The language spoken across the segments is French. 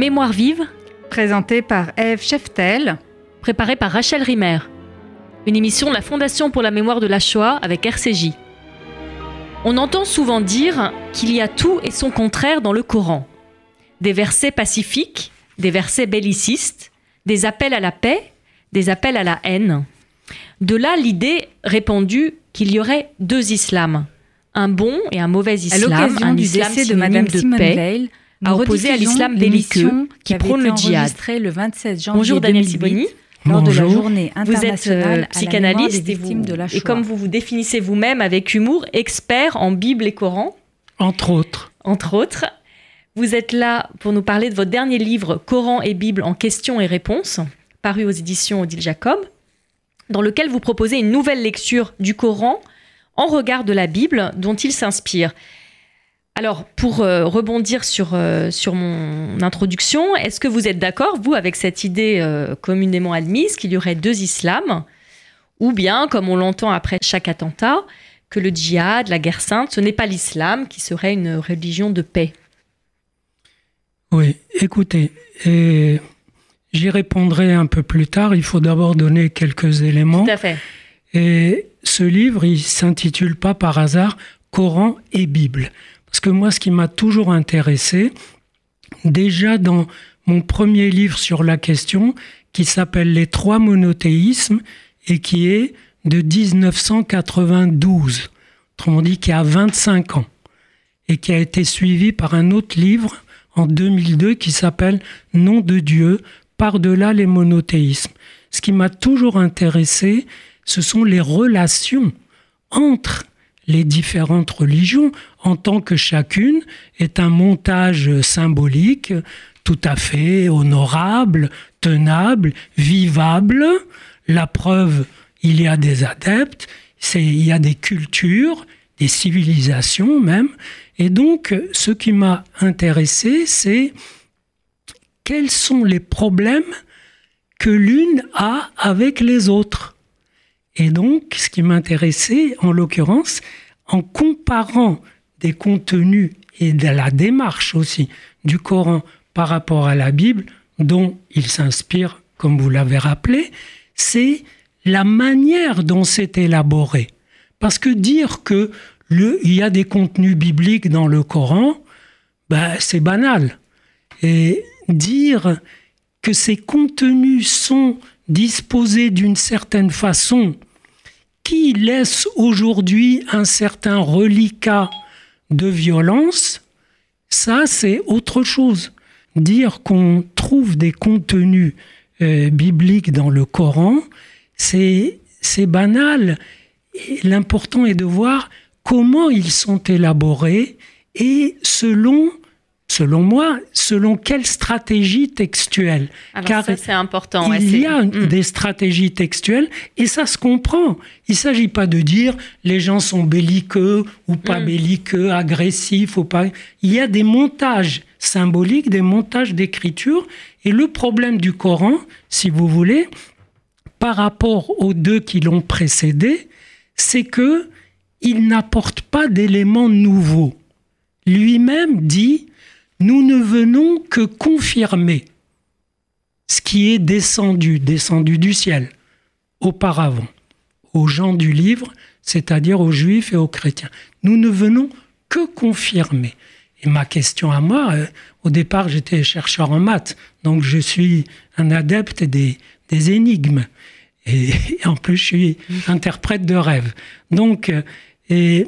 Mémoire vive, Présenté par Eve Cheftel. préparée par Rachel Rimer. Une émission de la Fondation pour la mémoire de la Shoah avec RCJ. On entend souvent dire qu'il y a tout et son contraire dans le Coran. Des versets pacifiques, des versets bellicistes, des appels à la paix, des appels à la haine. De là l'idée répandue qu'il y aurait deux islams, un bon et un mauvais À islam, l'occasion un du islam décès de Madame de Simone paix, Veil, à nous opposer à l'islam belliqueux qui prône le djihad. le 27 janvier Bonjour Daniel 2008, Siboni, lors de la Bonjour. journée vous êtes euh, psychanalyste des et, vous- de la et comme vous vous définissez vous-même avec humour, expert en Bible et Coran, Entre autres. entre autres. Vous êtes là pour nous parler de votre dernier livre Coran et Bible en questions et réponses, paru aux éditions Odile Jacob, dans lequel vous proposez une nouvelle lecture du Coran en regard de la Bible dont il s'inspire. Alors, pour euh, rebondir sur, euh, sur mon introduction, est-ce que vous êtes d'accord, vous, avec cette idée euh, communément admise qu'il y aurait deux islams? Ou bien, comme on l'entend après chaque attentat, que le djihad, la guerre sainte, ce n'est pas l'islam qui serait une religion de paix? Oui, écoutez, et j'y répondrai un peu plus tard. Il faut d'abord donner quelques éléments. Tout à fait. Et ce livre, il s'intitule pas par hasard Coran et Bible. Parce que moi, ce qui m'a toujours intéressé, déjà dans mon premier livre sur la question, qui s'appelle Les trois monothéismes et qui est de 1992, autrement dit qui a 25 ans, et qui a été suivi par un autre livre en 2002 qui s'appelle Nom de Dieu, par-delà les monothéismes. Ce qui m'a toujours intéressé, ce sont les relations entre les différentes religions, en tant que chacune est un montage symbolique tout à fait honorable, tenable, vivable. La preuve, il y a des adeptes, il y a des cultures, des civilisations même. Et donc, ce qui m'a intéressé, c'est quels sont les problèmes que l'une a avec les autres. Et donc, ce qui m'intéressait, en l'occurrence, en comparant des contenus et de la démarche aussi du Coran par rapport à la Bible, dont il s'inspire, comme vous l'avez rappelé, c'est la manière dont c'est élaboré. Parce que dire que il y a des contenus bibliques dans le Coran, ben, c'est banal. Et dire que ces contenus sont disposés d'une certaine façon qui laisse aujourd'hui un certain reliquat de violence, ça c'est autre chose. Dire qu'on trouve des contenus euh, bibliques dans le Coran, c'est banal. L'important est de voir comment ils sont élaborés et selon, selon moi, selon quelle stratégie textuelle. Alors Car ça, c'est important. il y a Mm. des stratégies textuelles et ça se comprend. Il ne s'agit pas de dire les gens sont belliqueux ou pas Mm. belliqueux, agressifs ou pas. Il y a des montages symboliques, des montages d'écriture. Et le problème du Coran, si vous voulez, par rapport aux deux qui l'ont précédé, c'est que il n'apporte pas d'éléments nouveaux. Lui-même dit Nous ne venons que confirmer ce qui est descendu, descendu du ciel, auparavant, aux gens du livre, c'est-à-dire aux juifs et aux chrétiens. Nous ne venons que confirmer. Et ma question à moi, euh, au départ, j'étais chercheur en maths, donc je suis un adepte des, des énigmes. Et, en plus, je suis interprète de rêves. Donc, euh, et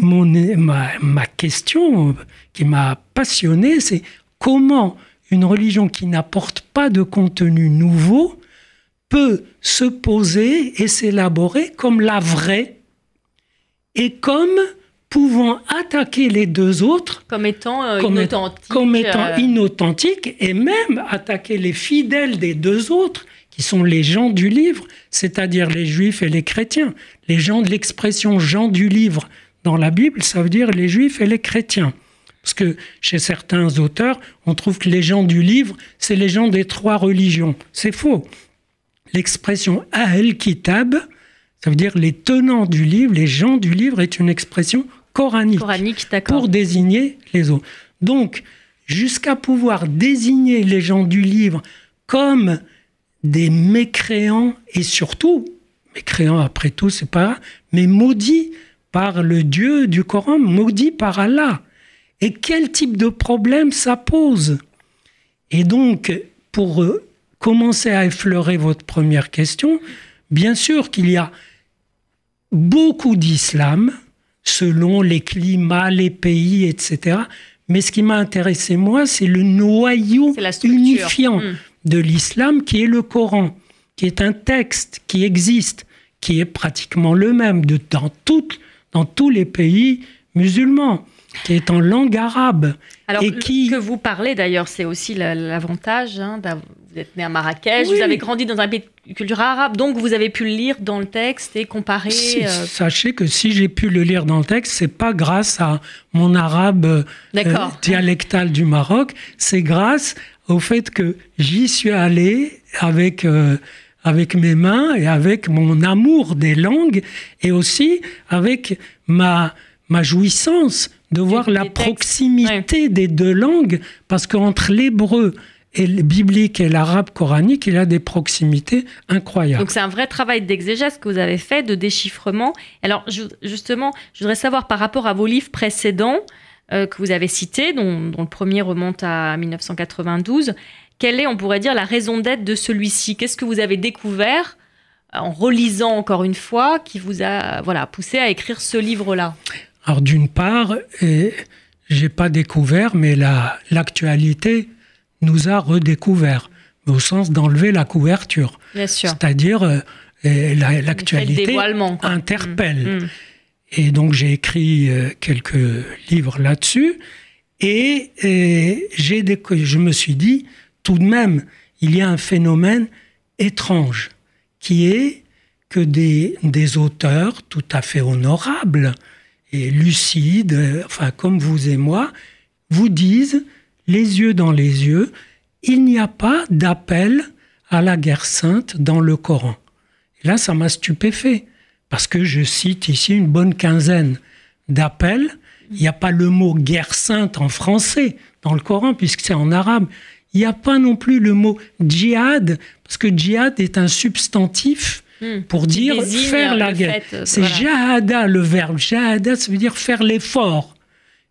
mon, ma, ma question qui m'a passionné, c'est comment une religion qui n'apporte pas de contenu nouveau peut se poser et s'élaborer comme la vraie et comme pouvant attaquer les deux autres Comme étant euh, comme, inauthentique. comme étant euh, inauthentique et même attaquer les fidèles des deux autres, qui sont les gens du livre, c'est-à-dire les juifs et les chrétiens. Les gens de l'expression gens du livre dans la Bible, ça veut dire les juifs et les chrétiens. Parce que chez certains auteurs, on trouve que les gens du livre, c'est les gens des trois religions. C'est faux. L'expression Ahl Kitab, ça veut dire les tenants du livre, les gens du livre, est une expression coranique coranique, pour désigner les autres. Donc, jusqu'à pouvoir désigner les gens du livre comme des mécréants et surtout, mécréants après tout, c'est pas, mais maudits par le Dieu du Coran, maudits par Allah. Et quel type de problème ça pose? Et donc, pour euh, commencer à effleurer votre première question, bien sûr qu'il y a beaucoup d'islam selon les climats, les pays, etc. Mais ce qui m'a intéressé, moi, c'est le noyau unifiant hmm. de l'islam qui est le Coran, qui est un texte qui existe, qui est pratiquement le même de, dans, dans tous les pays musulmans qui est en langue arabe. Alors, et qui... que vous parlez d'ailleurs, c'est aussi l'avantage. Hein, vous êtes né à Marrakech, vous avez grandi dans un pays de culture arabe, donc vous avez pu le lire dans le texte et comparer. Euh, sachez que si j'ai pu le lire dans le texte, c'est pas grâce à mon arabe euh, dialectal du Maroc, c'est grâce au fait que j'y suis allé avec. Euh, avec mes mains et avec mon amour des langues et aussi avec ma, ma jouissance de voir la proximité des deux langues, parce qu'entre l'hébreu et le biblique et l'arabe coranique, il y a des proximités incroyables. Donc c'est un vrai travail d'exégèse que vous avez fait, de déchiffrement. Alors justement, je voudrais savoir par rapport à vos livres précédents euh, que vous avez cités, dont, le premier remonte à 1992, quelle est, on pourrait dire, la raison d'être de celui-ci? Qu'est-ce que vous avez découvert en relisant encore une fois qui vous a voilà poussé à écrire ce livre-là? Alors d'une part, j'ai pas découvert, mais l'actualité nous a redécouvert, au sens d'enlever la couverture. C'est-à-dire euh, l'actualité interpelle. Mm. Mm. Et donc j'ai écrit euh, quelques livres là-dessus, et, j'ai je me suis dit, tout de même, il y a un phénomène étrange, qui est que des, auteurs tout à fait honorables, et lucides, enfin comme vous et moi, vous disent, les yeux dans les yeux, il n'y a pas d'appel à la guerre sainte dans le Coran. Et là, ça m'a stupéfait, parce que je cite ici une bonne quinzaine d'appels. Il n'y a pas le mot guerre sainte en français dans le Coran, puisque c'est en arabe. Il n'y a pas non plus le mot djihad, parce que djihad est un substantif Hmm. pour dire faire la guerre. C'est jahada le verbe. Jahada, ça veut dire faire l'effort.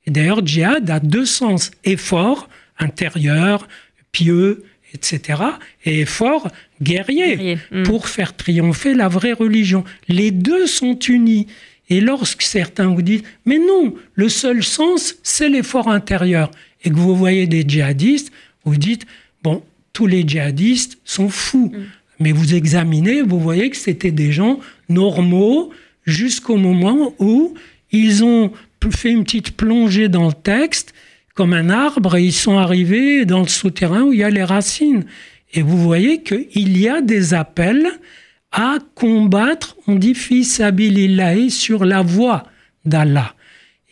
Et d'ailleurs, djihad a deux sens effort intérieur, pieux, etc. et effort guerrier, hmm. pour faire triompher la vraie religion. Les deux sont unis. Et lorsque certains vous disent, mais non, le seul sens, c'est l'effort intérieur, et que vous voyez des djihadistes, vous dites, bon, tous les djihadistes sont fous. Hmm. Mais vous examinez, vous voyez que c'était des gens normaux jusqu'au moment où ils ont fait une petite plongée dans le texte, comme un arbre, et ils sont arrivés dans le souterrain où il y a les racines. Et vous voyez qu'il y a des appels à combattre, on dit fils sur la voie d'Allah.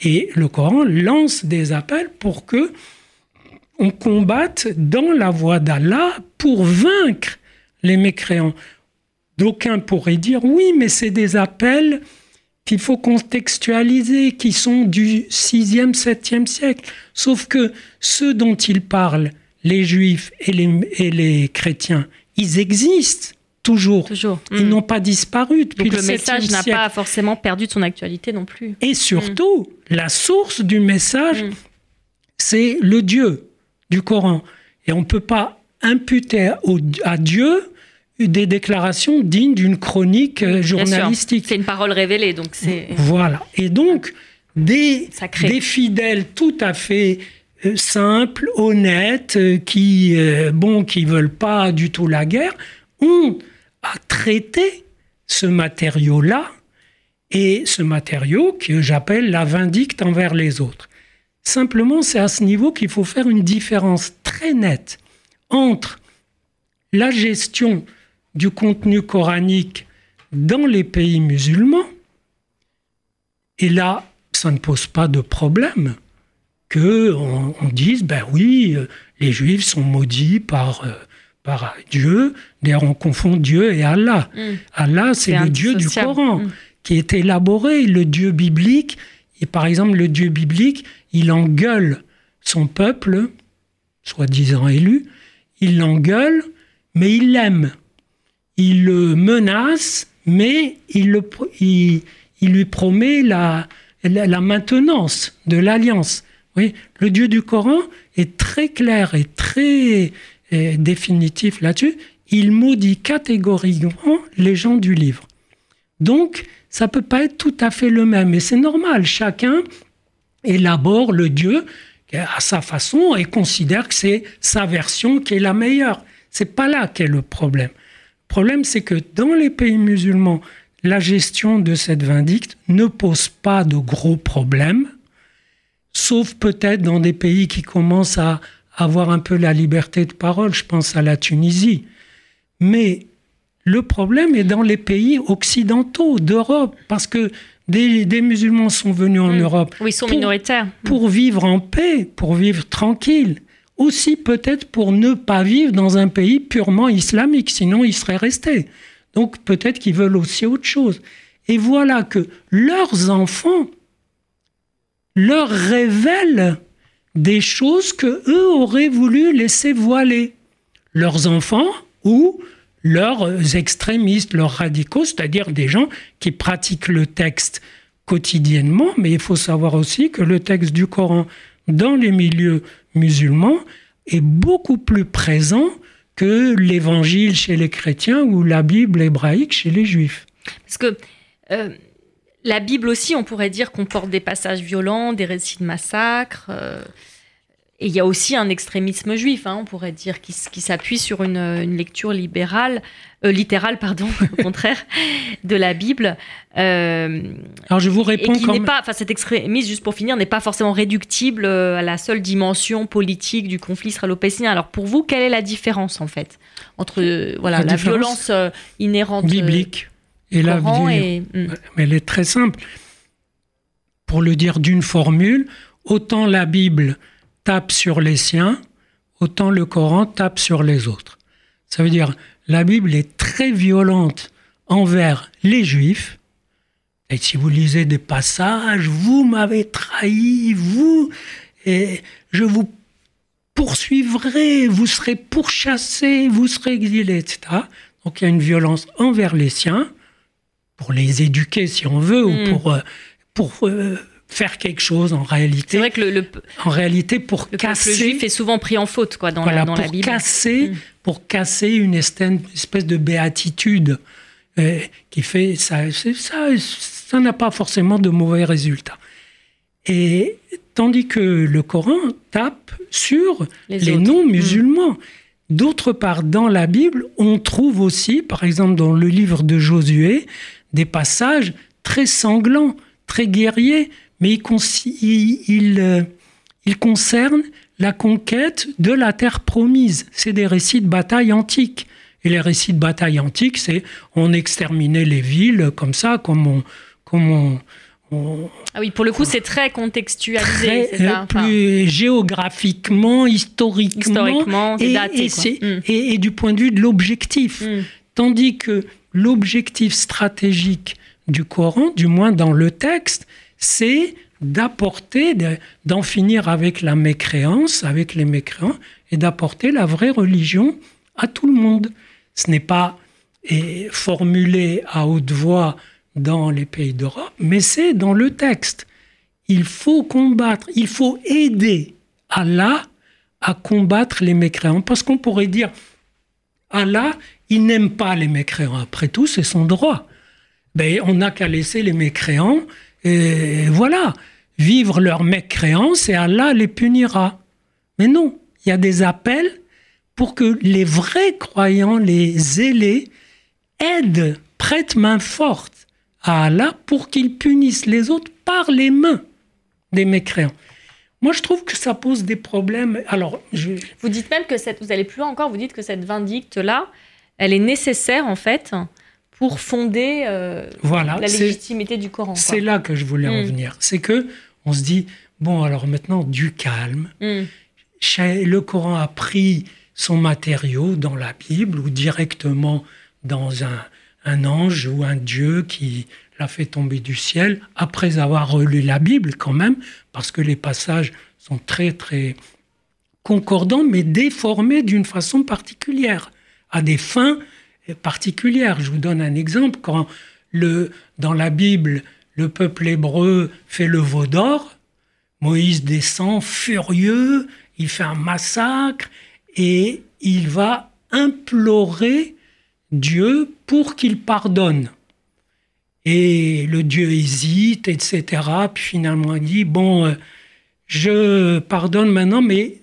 Et le Coran lance des appels pour que on combatte dans la voie d'Allah pour vaincre les mécréants. D'aucuns pourraient dire oui, mais c'est des appels qu'il faut contextualiser, qui sont du 6e, 7e siècle. Sauf que ceux dont ils parlent, les juifs et les, et les chrétiens, ils existent toujours. toujours. Ils hmm. n'ont pas disparu depuis Donc le, message n'a pas forcément perdu de son actualité non plus. Et surtout, la source du message, hmm. c'est le Dieu du Coran. Et on ne peut pas imputer à Dieu des déclarations dignes d'une chronique euh, journalistique. C'est une parole révélée, donc c'est. Voilà. Et donc, des, des fidèles tout à fait euh, simples, honnêtes, euh, qui, bon, qui veulent pas du tout la guerre, ont à traiter ce matériau-là et ce matériau que j'appelle la vindicte envers les autres. Simplement, c'est à ce niveau qu'il faut faire une différence très nette entre la gestion du contenu coranique dans les pays musulmans, et là, ça ne pose pas de problème que on, dise, ben oui, euh, les Juifs sont maudits par, euh, par Dieu. D'ailleurs, on confond Dieu et Allah. Mm. Allah, c'est le Dieu du Coran mm. qui est élaboré, le Dieu biblique. Et par exemple, le Dieu biblique, il engueule son peuple soi-disant élu, il l'engueule, mais il l'aime. Il le menace, mais il, lui promet la, la, maintenance de l'alliance. Oui, le Dieu du Coran est très clair et très définitif là-dessus. Il maudit catégoriquement les gens du livre. Donc, ça peut pas être tout à fait le même. Et c'est normal, chacun élabore le Dieu à sa façon et considère que c'est sa version qui est la meilleure. C'est pas là qu'est le problème. Le problème, c'est que dans les pays musulmans, la gestion de cette vindicte ne pose pas de gros problèmes, sauf peut-être dans des pays qui commencent à avoir un peu la liberté de parole, je pense à la Tunisie. Mais le problème est dans les pays occidentaux d'Europe, parce que des, musulmans sont venus en mm. Europe. Oui, ils sont minoritaires. Pour vivre en paix, pour vivre tranquille. Aussi peut-être pour ne pas vivre dans un pays purement islamique, sinon ils seraient restés. Donc peut-être qu'ils veulent aussi autre chose. Et voilà que leurs enfants leur révèlent des choses que eux auraient voulu laisser voiler. Leurs enfants ou leurs extrémistes, leurs radicaux, c'est-à-dire des gens qui pratiquent le texte quotidiennement, mais il faut savoir aussi que le texte du Coran dans les milieux musulmans est beaucoup plus présent que l'évangile chez les chrétiens ou la Bible hébraïque chez les juifs. Parce que euh, la Bible aussi, on pourrait dire, comporte des passages violents, des récits de massacres. Euh, et il y a aussi un extrémisme juif, hein, on pourrait dire, qui, s'appuie sur une, lecture libérale, euh, littérale, pardon, au contraire, de la Bible. Euh, Alors je vous réponds et qui n'est pas, enfin cet extrémisme, juste pour finir, n'est pas forcément réductible euh, à la seule dimension politique du conflit israélo-palestinien. Alors pour vous, quelle est la différence en fait entre voilà la, violence inhérente biblique et la et... Mais elle est très simple. Pour le dire d'une formule, autant la Bible tape sur les siens, autant le Coran tape sur les autres. Ça veut dire, la Bible est très violente envers les Juifs. Et si vous lisez des passages, vous m'avez trahi, vous, et je vous poursuivrai, vous serez pourchassé, vous serez exilé, etc. Donc il y a une violence envers les siens, pour les éduquer si on veut, ou hmm. pour, euh, pour euh, faire quelque chose en réalité. C'est vrai que le, en réalité pour casser. Le juif est souvent pris en faute quoi dans, la, dans la Bible. Casser, mm. Pour casser une espèce de béatitude euh, qui fait ça, ça, ça n'a pas forcément de mauvais résultats. Et tandis que le Coran tape sur les, non-musulmans. Mm. D'autre part, dans la Bible, on trouve aussi, par exemple dans le livre de Josué, des passages très sanglants, très guerriers, mais il, euh, il, concerne la conquête de la terre promise. C'est des récits de bataille antiques. Et les récits de bataille antiques, c'est on exterminait les villes comme ça, comme on... Comme ah oui, pour le coup, c'est très contextualisé. Très, ça plus géographiquement, historiquement, historiquement et, daté, mm. et, et, du point de vue de l'objectif. Mm. Tandis que l'objectif stratégique du Coran, du moins dans le texte, c'est d'apporter, d'en finir avec la mécréance, avec les mécréants, et d'apporter la vraie religion à tout le monde. Ce n'est pas formulé à haute voix dans les pays d'Europe, mais c'est dans le texte. Il faut combattre, il faut aider Allah à combattre les mécréants. Parce qu'on pourrait dire, Allah, il n'aime pas les mécréants. Après tout, c'est son droit. Ben, on n'a qu'à laisser les mécréants et voilà, vivre leur mécréance et Allah les punira. Mais non, il y a des appels pour que les vrais croyants, les zélés, aident, prêtent main forte à Allah pour qu'il punisse les autres par les mains des mécréants. Moi, je trouve que ça pose des problèmes. Alors, vous dites même que cette, vous allez plus loin encore. Vous dites que cette vindicte là, elle est nécessaire en fait pour fonder euh, la légitimité du Coran. C'est là que je voulais en hmm. venir. C'est que on se dit bon alors maintenant du calme. Hmm. Le Coran a pris son matériau dans la Bible ou directement dans un, un ange ou un Dieu qui l'a fait tomber du ciel après avoir relu la Bible quand même, parce que les passages sont très très concordant mais déformé d'une façon particulière, à des fins particulières. Je vous donne un exemple. Quand le, dans la Bible, le peuple hébreu fait le veau d'or, Moïse descend furieux, il fait un massacre et il va implorer Dieu pour qu'il pardonne. Et le Dieu hésite, etc. Puis finalement il dit, bon, euh, je pardonne maintenant, mais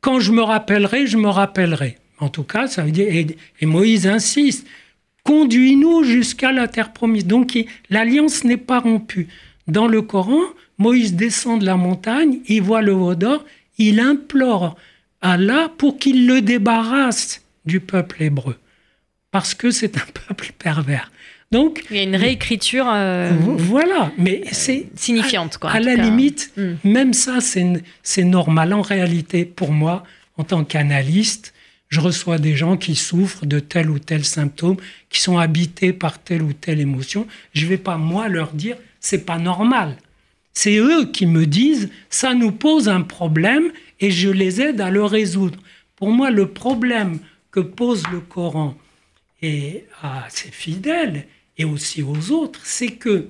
quand je me rappellerai, je me rappellerai. En tout cas, ça veut dire, et, Moïse insiste, conduis-nous jusqu'à la terre promise. Donc l'alliance n'est pas rompue. Dans le Coran, Moïse descend de la montagne, il voit le veau d'or, il implore Allah pour qu'il le débarrasse du peuple hébreu, parce que c'est un peuple pervers. Donc, il y a une réécriture. Euh, voilà, mais euh, c'est signifiante quoi. À, la limite, hmm. même ça, c'est normal. En réalité, pour moi, en tant qu'analyste, je reçois des gens qui souffrent de tel ou tel symptôme, qui sont habités par telle ou telle émotion. Je ne vais pas moi leur dire c'est pas normal. C'est eux qui me disent ça nous pose un problème et je les aide à le résoudre. Pour moi, le problème que pose le Coran et à ses fidèles et aussi aux autres, c'est que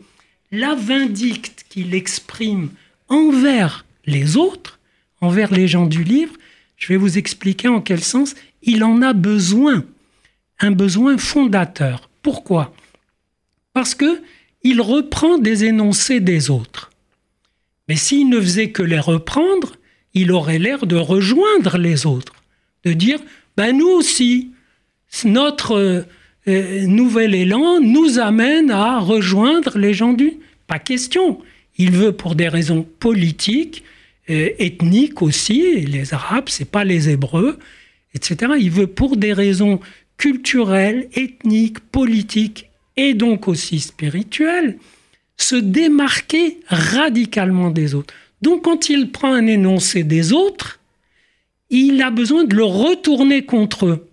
la vindicte qu'il exprime envers les autres, envers les gens du livre, je vais vous expliquer en quel sens il en a besoin, un besoin fondateur. Pourquoi? Parce que il reprend des énoncés des autres. Mais s'il ne faisait que les reprendre, il aurait l'air de rejoindre les autres, de dire ben nous aussi, notre euh, nouvel élan nous amène à rejoindre les gens du. Pas question. Il veut pour des raisons politiques, euh, ethniques aussi. Les Arabes, c'est pas les Hébreux etc. Il veut pour des raisons culturelles, ethniques, politiques et donc aussi spirituelles se démarquer radicalement des autres. Donc quand il prend un énoncé des autres, il a besoin de le retourner contre eux.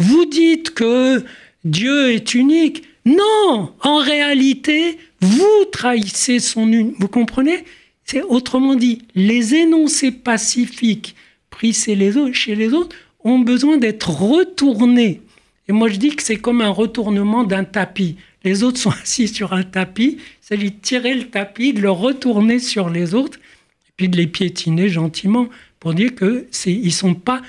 Vous dites que Dieu est unique. Non, en réalité, vous trahissez son unique. Vous comprenez? C'est autrement dit, les énoncés pacifiques pris chez les autres, chez les autres ont besoin d'être retournés. Et moi, je dis que c'est comme un retournement d'un tapis. Les autres sont assis sur un tapis, c'est lui tirer le tapis, de le retourner sur les autres, et puis de les piétiner gentiment pour dire que ils sont pas,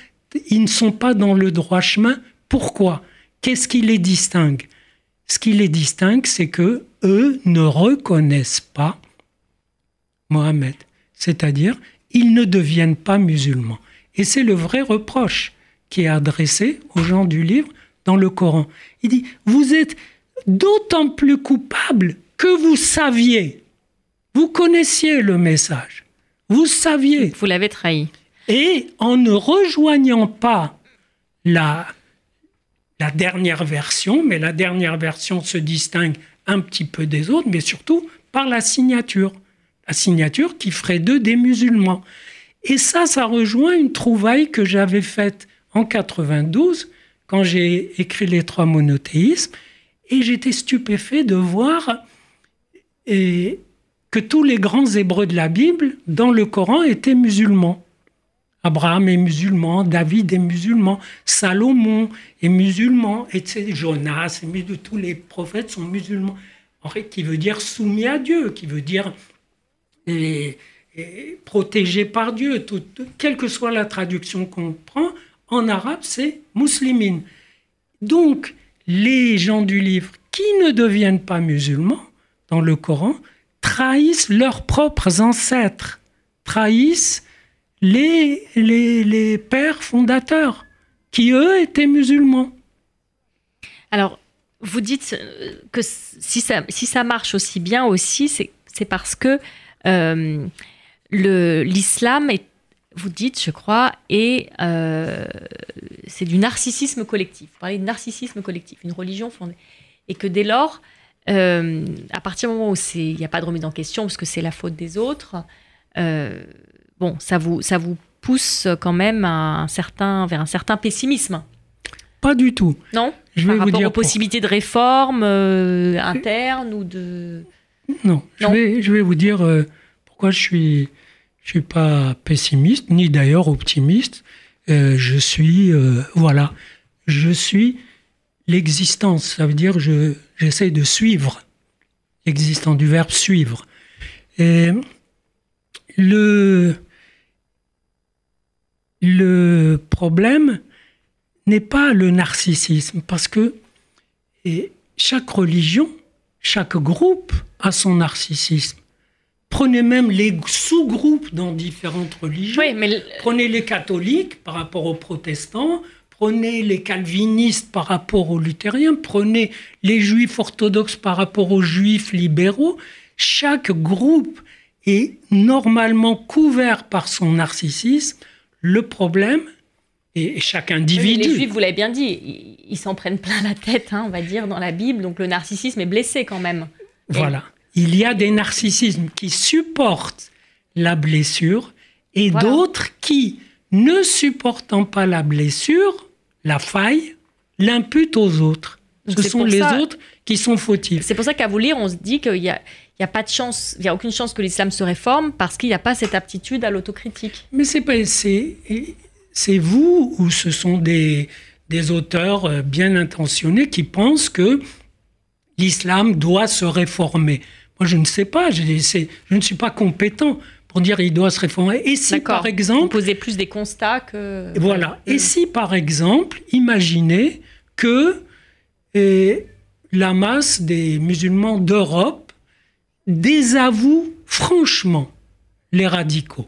ils ne sont pas dans le droit chemin. Pourquoi? Qu'est-ce qui les distingue? Ce qui les distingue, c'est que eux ne reconnaissent pas Mohamed, c'est-à-dire ils ne deviennent pas musulmans. Et c'est le vrai reproche qui est adressé aux gens du livre dans le Coran. Il dit, vous êtes d'autant plus coupable que vous saviez, vous connaissiez le message, vous saviez. Vous l'avez trahi. Et en ne rejoignant pas la, la dernière version, mais la dernière version se distingue un petit peu des autres, mais surtout par la signature. Signature qui ferait d'eux des musulmans. Et ça, ça rejoint une trouvaille que j'avais faite en 92, quand j'ai écrit les trois monothéismes, et j'étais stupéfait de voir et, que tous les grands hébreux de la Bible, dans le Coran, étaient musulmans. Abraham est musulman, David est musulman, Salomon est musulman, etc. Jonas, tous les prophètes sont musulmans. En fait, qui veut dire soumis à Dieu, qui veut dire et, protégé par Dieu. quelle que soit la traduction qu'on prend, en arabe, c'est muslimine. Donc, les gens du livre qui ne deviennent pas musulmans, dans le Coran, trahissent leurs propres ancêtres, trahissent les, les, pères fondateurs, qui eux étaient musulmans. Alors, vous dites que si ça, si ça marche aussi bien aussi, c'est parce que l'islam est vous dites, je crois, et euh, c'est du narcissisme collectif. Vous parlez de narcissisme collectif, une religion fondée. Et que dès lors, euh, à partir du moment où il n'y a pas de remise en question, parce que c'est la faute des autres, euh, bon, ça vous, ça vous pousse quand même à un certain, vers un certain pessimisme. Pas du tout. Non? Je vais Par vous rapport dire aux possibilités de réforme interne ou de... Non, Je, vais, je vais vous dire pourquoi je suis Je suis pas pessimiste, ni d'ailleurs optimiste. Euh, je suis, euh, voilà, je suis l'existence. Ça veut dire je j'essaie de suivre l'existence du verbe suivre. Et le le problème n'est pas le narcissisme, parce que et chaque religion, chaque groupe a son narcissisme. Prenez même les sous-groupes dans différentes religions. Prenez les catholiques par rapport aux protestants, prenez les calvinistes par rapport aux luthériens, prenez les juifs orthodoxes par rapport aux juifs libéraux. Chaque groupe est normalement couvert par son narcissisme le problème, et chaque individu. les Juifs, vous l'avez bien dit, ils s'en prennent plein la tête, hein, on va dire, dans la Bible. Donc le narcissisme est blessé quand même. Voilà. Il y a des narcissismes qui supportent la blessure et d'autres qui, ne supportant pas la blessure, la faille, l'imputent aux autres. Ce sont les autres qui sont fautifs. C'est pour ça qu'à vous lire, on se dit qu'il y a, il n'y a pas de chance, il y a aucune chance que l'islam se réforme parce qu'il n'y a pas cette aptitude à l'autocritique. Mais c'est pas c'est vous ou ce sont des, des auteurs euh, bien intentionnés qui pensent que l'islam doit se réformer. Moi, je ne sais pas, je, je ne suis pas compétent pour dire il doit se réformer. Et si par exemple, vous posez plus des constats que voilà. Et si par exemple, imaginez que et, la masse des musulmans d'Europe désavoue franchement les radicaux.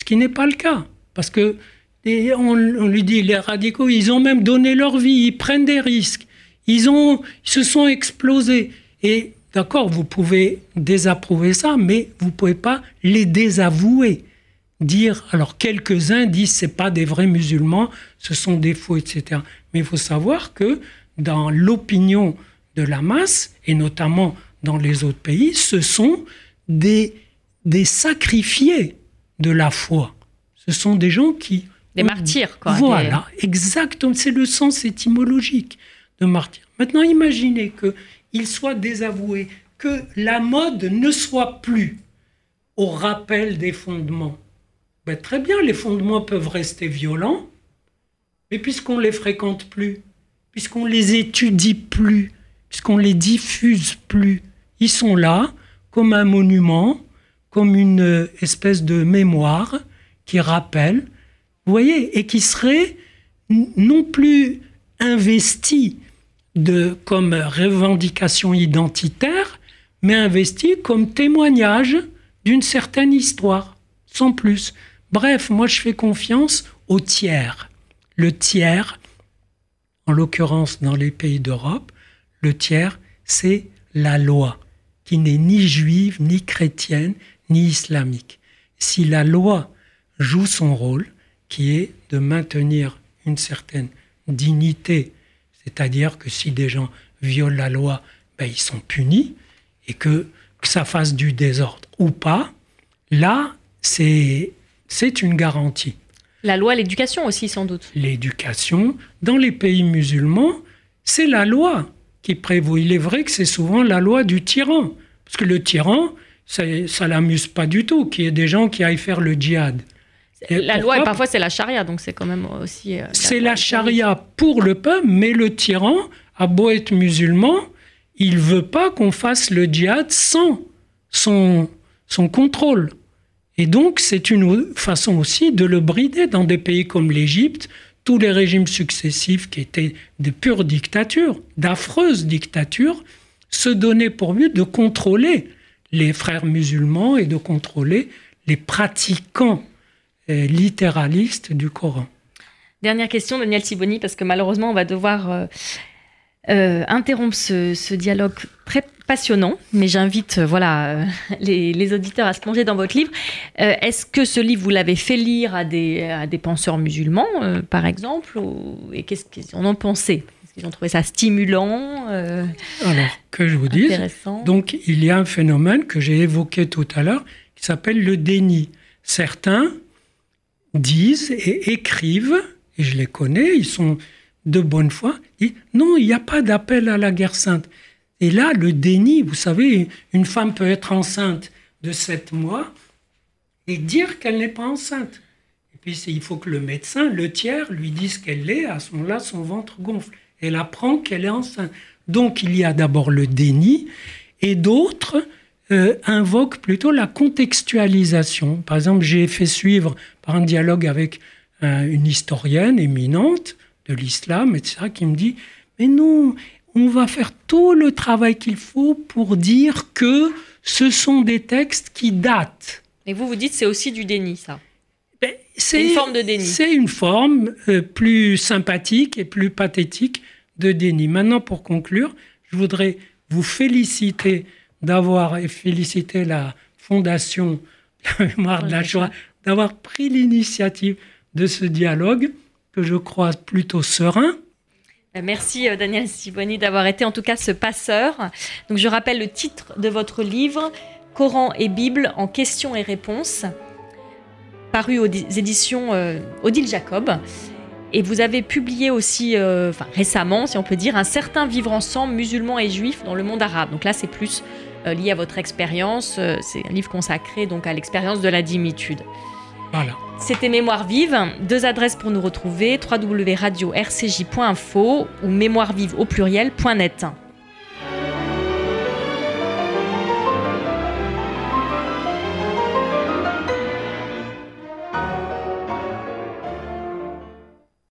Ce qui n'est pas le cas. Parce que on, lui dit, les radicaux, ils ont même donné leur vie, ils prennent des risques, ils, ont, ils se sont explosés. Et d'accord, vous pouvez désapprouver ça, mais vous ne pouvez pas les désavouer. Dire, alors quelques-uns disent c'est pas des vrais musulmans, ce sont des faux, etc. Mais il faut savoir que dans l'opinion de la masse, et notamment dans les autres pays, ce sont des, des sacrifiés de la foi. Ce sont des gens qui... Des martyrs, quoi. Voilà, exactement. C'est le sens étymologique Maintenant, imaginez qu'il soit désavoué, que la mode ne soit plus au rappel des fondements. Ben, très bien, les fondements peuvent rester violents, mais puisqu'on ne les fréquente plus, puisqu'on les étudie plus, puisqu'on les diffuse plus, ils sont là comme un monument, comme une espèce de mémoire qui rappelle, vous voyez, et qui serait non plus investi de, comme revendication identitaire, mais investi comme témoignage d'une certaine histoire, sans plus. Bref, moi je fais confiance au tiers. Le tiers, en l'occurrence dans les pays d'Europe, le tiers, c'est la loi qui n'est ni juive, ni chrétienne, ni islamique. Si la loi joue son rôle, qui est de maintenir une certaine dignité, c'est-à-dire que si des gens violent la loi, ben, ils sont punis, et que, que ça fasse du désordre ou pas, là, c'est une garantie. La loi, l'éducation aussi, sans doute. L'éducation, dans les pays musulmans, c'est la loi qui prévaut. Il est vrai que c'est souvent la loi du tyran. Parce que le tyran, ça ne l'amuse pas du tout qu'il y ait des gens qui aillent faire le djihad. La loi, et parfois c'est la charia, donc c'est quand même aussi. Euh, c'est la, charia pour le peuple, mais le tyran, à beau être musulman, il veut pas qu'on fasse le djihad sans son, son contrôle. Et donc, c'est une façon aussi de le brider dans des pays comme l'Égypte, tous les régimes successifs qui étaient de pures dictatures, d'affreuses dictatures, se donnaient pour but de contrôler les frères musulmans et de contrôler les pratiquants euh, littéralistes du Coran. Dernière question, Daniel Siboni, parce que malheureusement, on va devoir euh, euh, interrompre ce, dialogue très passionnant, mais j'invite voilà les, auditeurs à se plonger dans votre livre. Est-ce que ce livre, vous l'avez fait lire à des, à des penseurs musulmans, par exemple, et qu'est-ce qu'ils en ont pensé? Ils ont trouvé ça stimulant. Alors, que je vous dise, donc il y a un phénomène que j'ai évoqué tout à l'heure qui s'appelle le déni. Certains disent et écrivent, et je les connais, ils sont de bonne foi, disent non, il n'y a pas d'appel à la guerre sainte. Et là, le déni, vous savez, une femme peut être enceinte de sept mois, et dire qu'elle n'est pas enceinte. Et puis il faut que le médecin, le tiers, lui dise qu'elle l'est, à ce moment-là, son ventre gonfle. Elle apprend qu'elle est enceinte. Donc il y a d'abord le déni, et d'autres euh, invoquent plutôt la contextualisation. Par exemple, j'ai fait suivre par un dialogue avec euh, une historienne éminente de l'islam, etc., qui me dit, mais non, on va faire tout le travail qu'il faut pour dire que ce sont des textes qui datent. Et vous, vous dites c'est aussi du déni, ça ben, C'est une forme de déni. C'est une forme euh, plus sympathique et plus pathétique de déni. Maintenant, pour conclure, je voudrais vous féliciter d'avoir félicité la Fondation La mémoire de la joie, d'avoir pris l'initiative de ce dialogue que je crois plutôt serein. Ben, merci euh, Daniel Siboni d'avoir été en tout cas ce passeur. Donc je rappelle le titre de votre livre, Coran et Bible en questions et réponses, paru aux éditions euh, Odile Jacob. Et vous avez publié aussi, euh, enfin récemment, si on peut dire, un certain vivre ensemble musulmans et juifs dans le monde arabe. Donc là, c'est plus euh, lié à votre expérience. c'est un livre consacré donc à l'expérience de la dimitude. Voilà. C'était Mémoire vive. Deux adresses pour nous retrouver www.radio-rcj.info ou mémoirevive au pluriel.net.